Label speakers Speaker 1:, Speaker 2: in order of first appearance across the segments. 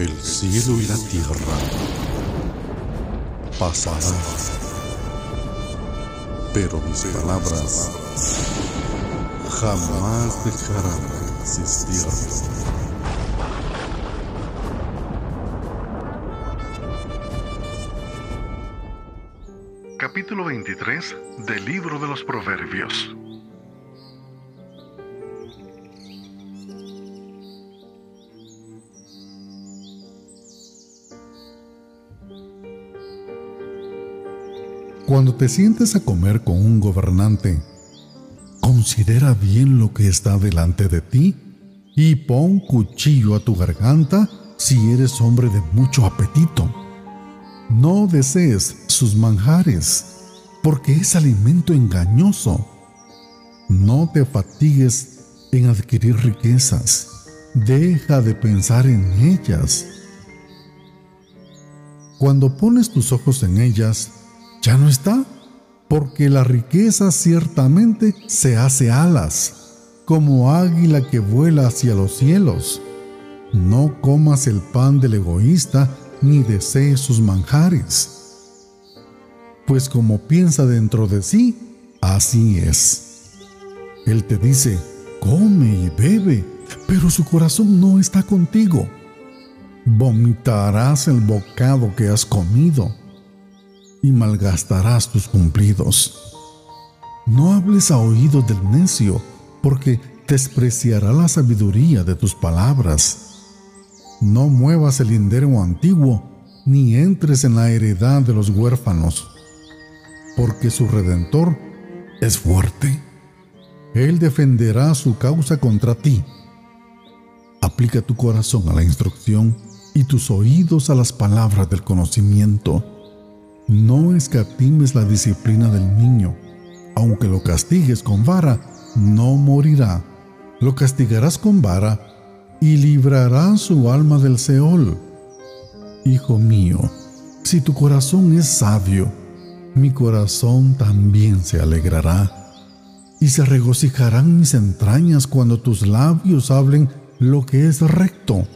Speaker 1: El cielo y la tierra pasarán, pero mis palabras jamás dejarán de existir.
Speaker 2: Capítulo 23 del libro de los Proverbios.
Speaker 3: Cuando te sientes a comer con un gobernante, considera bien lo que está delante de ti y pon cuchillo a tu garganta si eres hombre de mucho apetito. No desees sus manjares, porque es alimento engañoso. No te fatigues en adquirir riquezas. Deja de pensar en ellas. Cuando pones tus ojos en ellas, ya no está, porque la riqueza ciertamente se hace alas, como águila que vuela hacia los cielos. No comas el pan del egoísta ni desees sus manjares. Pues como piensa dentro de sí, así es. Él te dice, come y bebe, pero su corazón no está contigo. Vomitarás el bocado que has comido y malgastarás tus cumplidos. No hables a oído del necio, porque despreciará la sabiduría de tus palabras. No muevas el lindero antiguo, ni entres en la heredad de los huérfanos, porque su redentor es fuerte. Él defenderá su causa contra ti. Aplica tu corazón a la instrucción y tus oídos a las palabras del conocimiento no escatimes la disciplina del niño. Aunque lo castigues con vara, no morirá. Lo castigarás con vara y librará su alma del Seol. Hijo mío, si tu corazón es sabio, mi corazón también se alegrará. Y se regocijarán mis entrañas cuando tus labios hablen lo que es recto.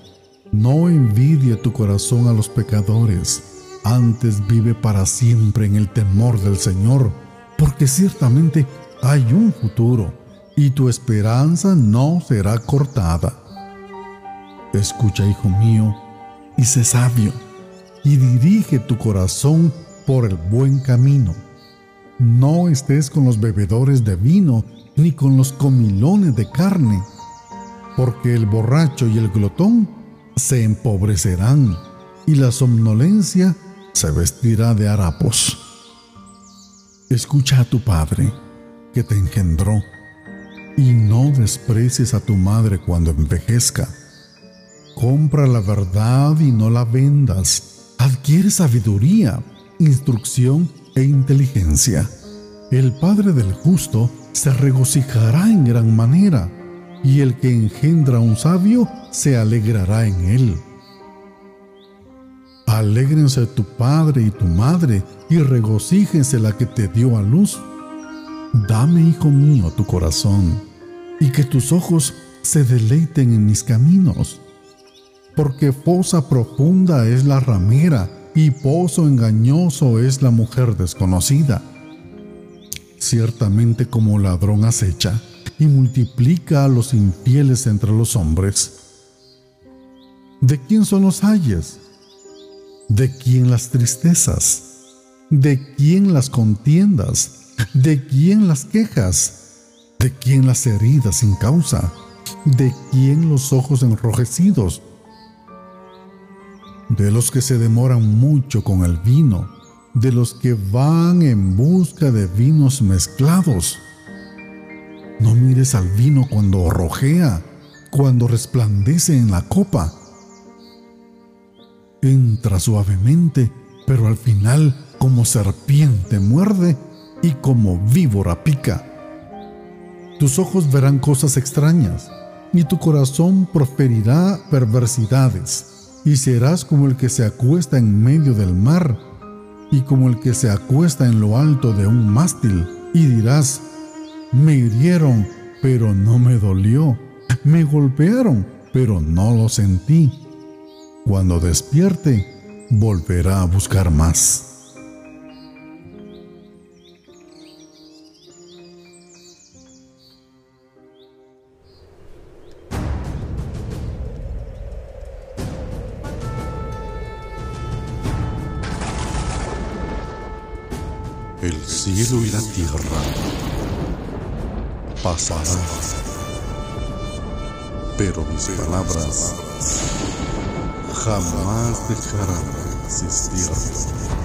Speaker 3: No envidie tu corazón a los pecadores antes vive para siempre en el temor del Señor, porque ciertamente hay un futuro y tu esperanza no será cortada. Escucha, hijo mío, y sé sabio, y dirige tu corazón por el buen camino. No estés con los bebedores de vino, ni con los comilones de carne, porque el borracho y el glotón se empobrecerán, y la somnolencia se vestirá de harapos. Escucha a tu padre, que te engendró, y no desprecies a tu madre cuando envejezca. Compra la verdad y no la vendas. Adquiere sabiduría, instrucción e inteligencia. El Padre del justo se regocijará en gran manera, y el que engendra a un sabio se alegrará en él. Alégrense tu padre y tu madre, y regocíjense la que te dio a luz. Dame, hijo mío, tu corazón, y que tus ojos se deleiten en mis caminos. Porque fosa profunda es la ramera, y pozo engañoso es la mujer desconocida. Ciertamente como ladrón acecha, y multiplica a los infieles entre los hombres. ¿De quién son los ayes? ¿De quién las tristezas? ¿De quién las contiendas? ¿De quién las quejas? ¿De quién las heridas sin causa? ¿De quién los ojos enrojecidos? De los que se demoran mucho con el vino, de los que van en busca de vinos mezclados. No mires al vino cuando rojea, cuando resplandece en la copa entra suavemente, pero al final como serpiente muerde y como víbora pica. Tus ojos verán cosas extrañas, y tu corazón proferirá perversidades, y serás como el que se acuesta en medio del mar, y como el que se acuesta en lo alto de un mástil, y dirás, me hirieron, pero no me dolió, me golpearon, pero no lo sentí Cuando despierte, volverá a buscar más.
Speaker 1: El cielo y la tierra pasarán, pero mis palabras jamás dejarán de existir.